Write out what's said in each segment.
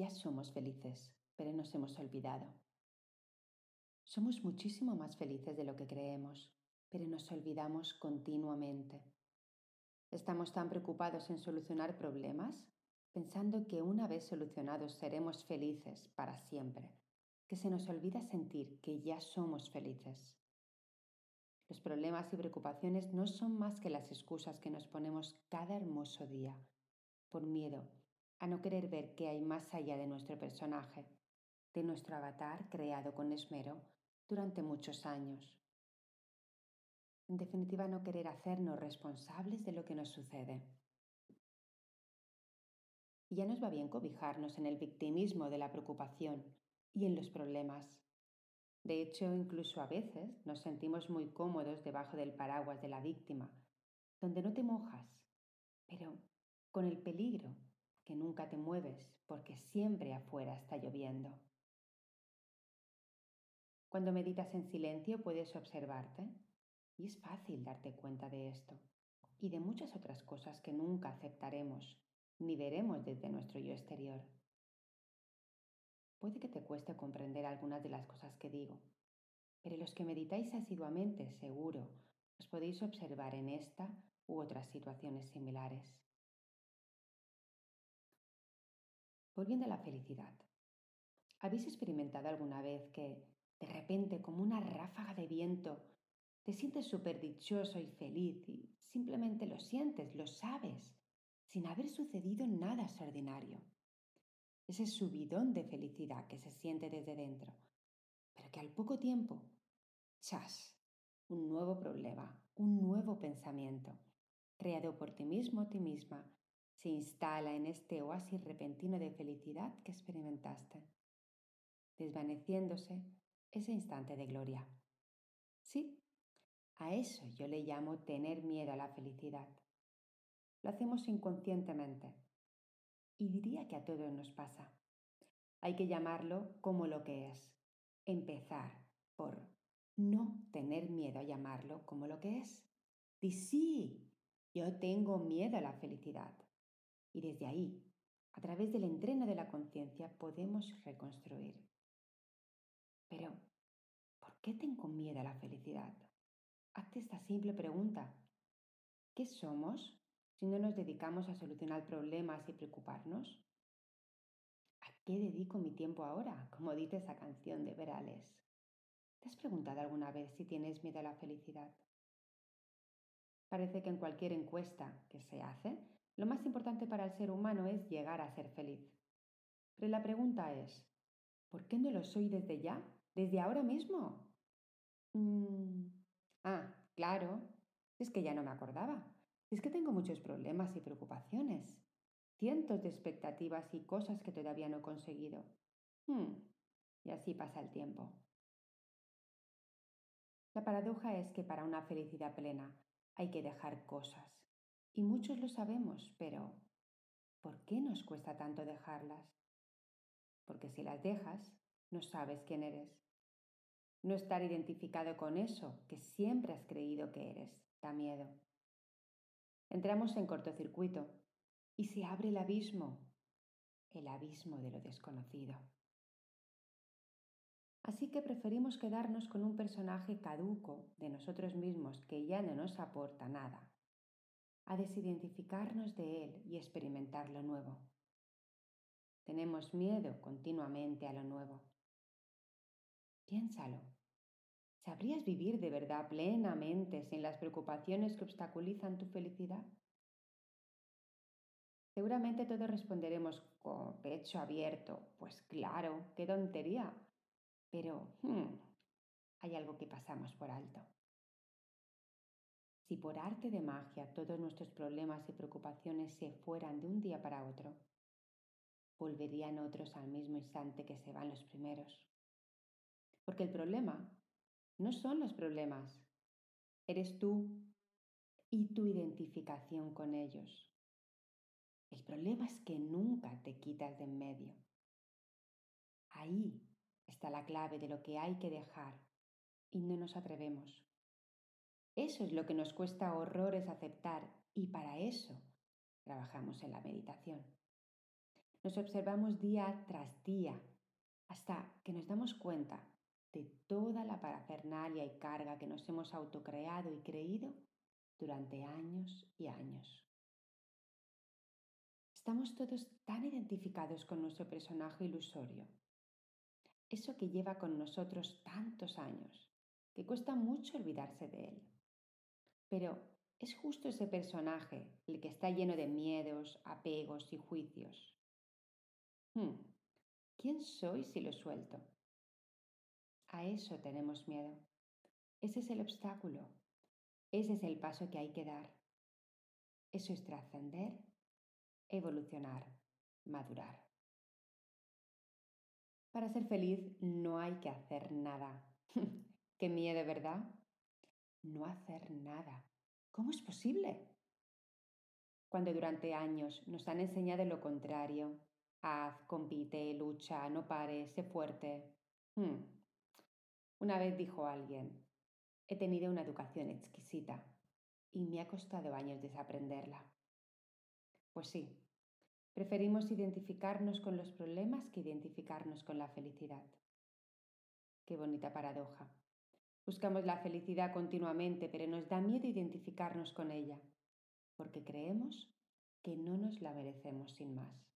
ya somos felices, pero nos hemos olvidado. Somos muchísimo más felices de lo que creemos, pero nos olvidamos continuamente. Estamos tan preocupados en solucionar problemas, pensando que una vez solucionados seremos felices para siempre, que se nos olvida sentir que ya somos felices. Los problemas y preocupaciones no son más que las excusas que nos ponemos cada hermoso día, por miedo a no querer ver qué hay más allá de nuestro personaje, de nuestro avatar creado con esmero durante muchos años. En definitiva, no querer hacernos responsables de lo que nos sucede. Y ya nos va bien cobijarnos en el victimismo de la preocupación y en los problemas. De hecho, incluso a veces nos sentimos muy cómodos debajo del paraguas de la víctima, donde no te mojas, pero con el peligro que nunca te mueves porque siempre afuera está lloviendo. Cuando meditas en silencio puedes observarte y es fácil darte cuenta de esto y de muchas otras cosas que nunca aceptaremos ni veremos desde nuestro yo exterior. Puede que te cueste comprender algunas de las cosas que digo, pero los que meditáis asiduamente, seguro, os podéis observar en esta u otras situaciones similares. Volviendo a la felicidad. ¿Habéis experimentado alguna vez que, de repente, como una ráfaga de viento, te sientes súper dichoso y feliz y simplemente lo sientes, lo sabes, sin haber sucedido nada extraordinario. Ese subidón de felicidad que se siente desde dentro, pero que al poco tiempo, chas, un nuevo problema, un nuevo pensamiento, creado por ti mismo o ti misma, se instala en este oasis repentino de felicidad que experimentaste, desvaneciéndose ese instante de gloria. Sí, a eso yo le llamo tener miedo a la felicidad. Lo hacemos inconscientemente. Y diría que a todos nos pasa. Hay que llamarlo como lo que es. Empezar por no tener miedo a llamarlo como lo que es. Y sí, yo tengo miedo a la felicidad. Y desde ahí, a través del entreno de la conciencia, podemos reconstruir. Pero, ¿por qué tengo miedo a la felicidad? Hazte esta simple pregunta. ¿Qué somos si no nos dedicamos a solucionar problemas y preocuparnos? ¿A qué dedico mi tiempo ahora? Como dice esa canción de Verales. ¿Te has preguntado alguna vez si tienes miedo a la felicidad? Parece que en cualquier encuesta que se hace, lo más importante para el ser humano es llegar a ser feliz. Pero la pregunta es, ¿por qué no lo soy desde ya? ¿Desde ahora mismo? Mm, ah, claro, es que ya no me acordaba. Es que tengo muchos problemas y preocupaciones, cientos de expectativas y cosas que todavía no he conseguido. Hmm, y así pasa el tiempo. La paradoja es que para una felicidad plena hay que dejar cosas, y muchos lo sabemos, pero ¿por qué nos cuesta tanto dejarlas? Porque si las dejas, no sabes quién eres. No estar identificado con eso que siempre has creído que eres da miedo. Entramos en cortocircuito y se abre el abismo, el abismo de lo desconocido. Así que preferimos quedarnos con un personaje caduco de nosotros mismos que ya no nos aporta nada a desidentificarnos de él y experimentar lo nuevo. Tenemos miedo continuamente a lo nuevo. Piénsalo. ¿Sabrías vivir de verdad plenamente sin las preocupaciones que obstaculizan tu felicidad? Seguramente todos responderemos con pecho abierto, pues claro, qué tontería. Pero hmm, hay algo que pasamos por alto. Si por arte de magia todos nuestros problemas y preocupaciones se fueran de un día para otro, volverían otros al mismo instante que se van los primeros. Porque el problema no son los problemas, eres tú y tu identificación con ellos. El problema es que nunca te quitas de en medio. Ahí está la clave de lo que hay que dejar y no nos atrevemos. Eso es lo que nos cuesta horrores aceptar y para eso trabajamos en la meditación. Nos observamos día tras día hasta que nos damos cuenta de toda la parafernalia y carga que nos hemos autocreado y creído durante años y años. Estamos todos tan identificados con nuestro personaje ilusorio, eso que lleva con nosotros tantos años, que cuesta mucho olvidarse de él. Pero es justo ese personaje el que está lleno de miedos, apegos y juicios. Hmm, ¿Quién soy si lo suelto? A eso tenemos miedo. Ese es el obstáculo. Ese es el paso que hay que dar. Eso es trascender, evolucionar, madurar. Para ser feliz no hay que hacer nada. Qué miedo, ¿verdad? No hacer nada. ¿Cómo es posible? Cuando durante años nos han enseñado lo contrario, haz, compite, lucha, no pares, sé fuerte. Hmm. Una vez dijo alguien, he tenido una educación exquisita y me ha costado años desaprenderla. Pues sí, preferimos identificarnos con los problemas que identificarnos con la felicidad. Qué bonita paradoja. Buscamos la felicidad continuamente, pero nos da miedo identificarnos con ella, porque creemos que no nos la merecemos sin más.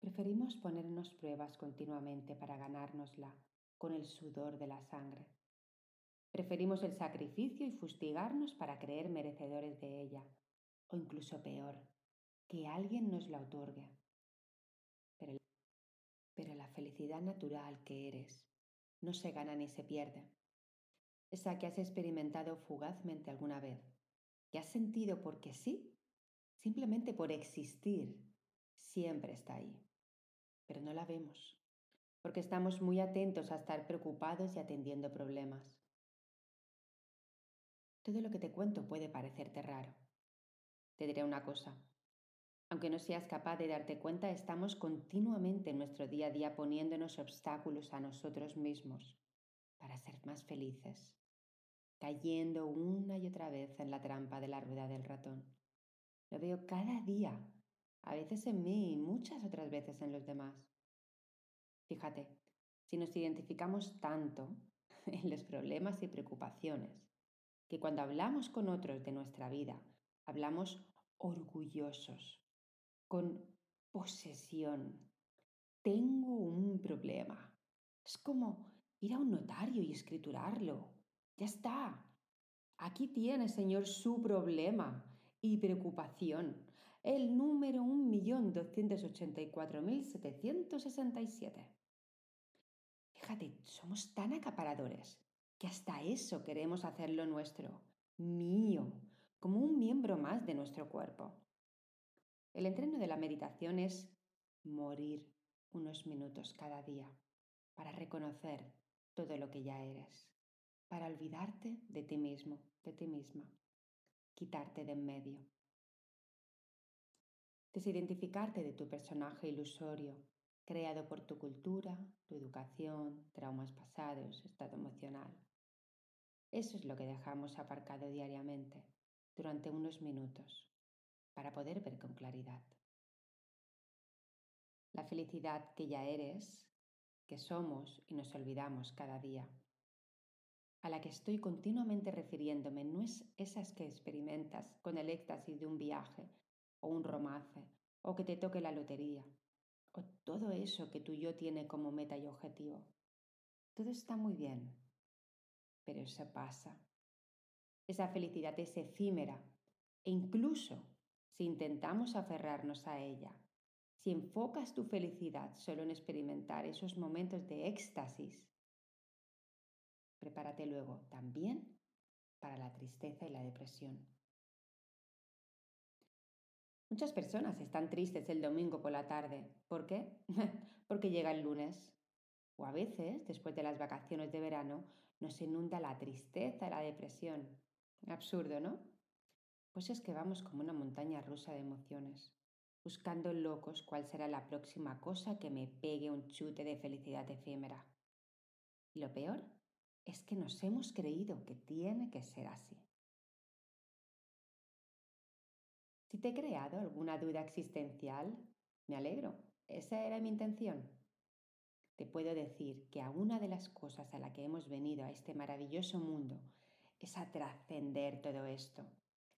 Preferimos ponernos pruebas continuamente para ganárnosla con el sudor de la sangre. Preferimos el sacrificio y fustigarnos para creer merecedores de ella, o incluso peor, que alguien nos la otorgue. Pero, la felicidad natural que eres no se gana ni se pierde. Esa que has experimentado fugazmente alguna vez, que has sentido porque sí, simplemente por existir, siempre está ahí. Pero no la vemos, porque estamos muy atentos a estar preocupados y atendiendo problemas. Todo lo que te cuento puede parecerte raro. Te diré una cosa. Aunque no seas capaz de darte cuenta, estamos continuamente en nuestro día a día poniéndonos obstáculos a nosotros mismos para ser más felices, cayendo una y otra vez en la trampa de la rueda del ratón. Lo veo cada día, a veces en mí y muchas otras veces en los demás. Fíjate, si nos identificamos tanto en los problemas y preocupaciones, que cuando hablamos con otros de nuestra vida, hablamos orgullosos, con posesión. Tengo un problema. Es como ir a un notario y escriturarlo. Ya está. Aquí tiene, Señor, su problema y preocupación. El número 1.284.767. Fíjate, somos tan acaparadores que hasta eso queremos hacerlo nuestro, mío, como un miembro más de nuestro cuerpo. El entreno de la meditación es morir unos minutos cada día para reconocer todo lo que ya eres, para olvidarte de ti mismo, de ti misma, quitarte de en medio. Desidentificarte de tu personaje ilusorio, creado por tu cultura, tu educación, traumas pasados, estado emocional. Eso es lo que dejamos aparcado diariamente durante unos minutos para poder ver con claridad. La felicidad que ya eres, que somos y nos olvidamos cada día, a la que estoy continuamente refiriéndome no es esas que experimentas con el éxtasis de un viaje o un romance o que te toque la lotería o todo eso que tu yo tiene como meta y objetivo. Todo está muy bien, pero eso pasa. Esa felicidad es efímera e incluso si intentamos aferrarnos a ella, si enfocas tu felicidad solo en experimentar esos momentos de éxtasis, prepárate luego también para la tristeza y la depresión. Muchas personas están tristes el domingo por la tarde. ¿Por qué? Porque llega el lunes. O a veces, después de las vacaciones de verano, nos inunda la tristeza y la depresión. Absurdo, ¿no? Pues es que vamos como una montaña rusa de emociones, buscando locos cuál será la próxima cosa que me pegue un chute de felicidad efímera. Y lo peor es que nos hemos creído que tiene que ser así. Si te he creado alguna duda existencial, me alegro. Esa era mi intención. Te puedo decir que a una de las cosas a la que hemos venido a este maravilloso mundo es a trascender todo esto,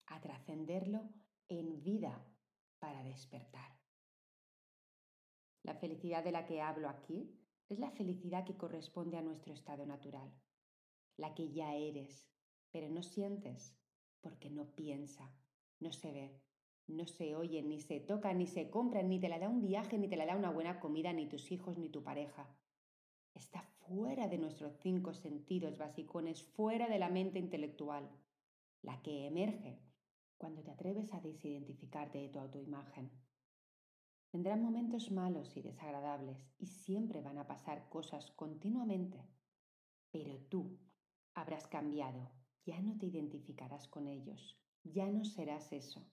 a trascenderlo en vida para despertar. La felicidad de la que hablo aquí es la felicidad que corresponde a nuestro estado natural, la que ya eres, pero no sientes porque no piensa, no se ve, no se oye, ni se toca, ni se compra, ni te la da un viaje, ni te la da una buena comida, ni tus hijos, ni tu pareja. Está fuera de nuestros cinco sentidos basicones, fuera de la mente intelectual, la que emerge cuando te atreves a desidentificarte de tu autoimagen. Vendrán momentos malos y desagradables y siempre van a pasar cosas continuamente, pero tú habrás cambiado, ya no te identificarás con ellos, ya no serás eso.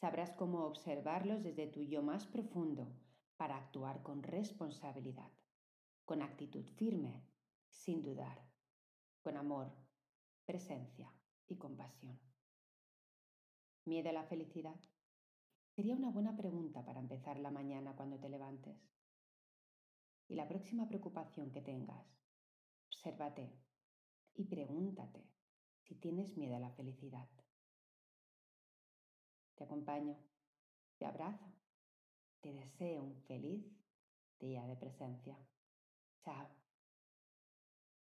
Sabrás cómo observarlos desde tu yo más profundo para actuar con responsabilidad, con actitud firme, sin dudar, con amor, presencia y compasión. ¿Miedo a la felicidad? Sería una buena pregunta para empezar la mañana cuando te levantes. Y la próxima preocupación que tengas, obsérvate y pregúntate si tienes miedo a la felicidad. Te acompaño, te abrazo, te deseo un feliz día de presencia. Chao.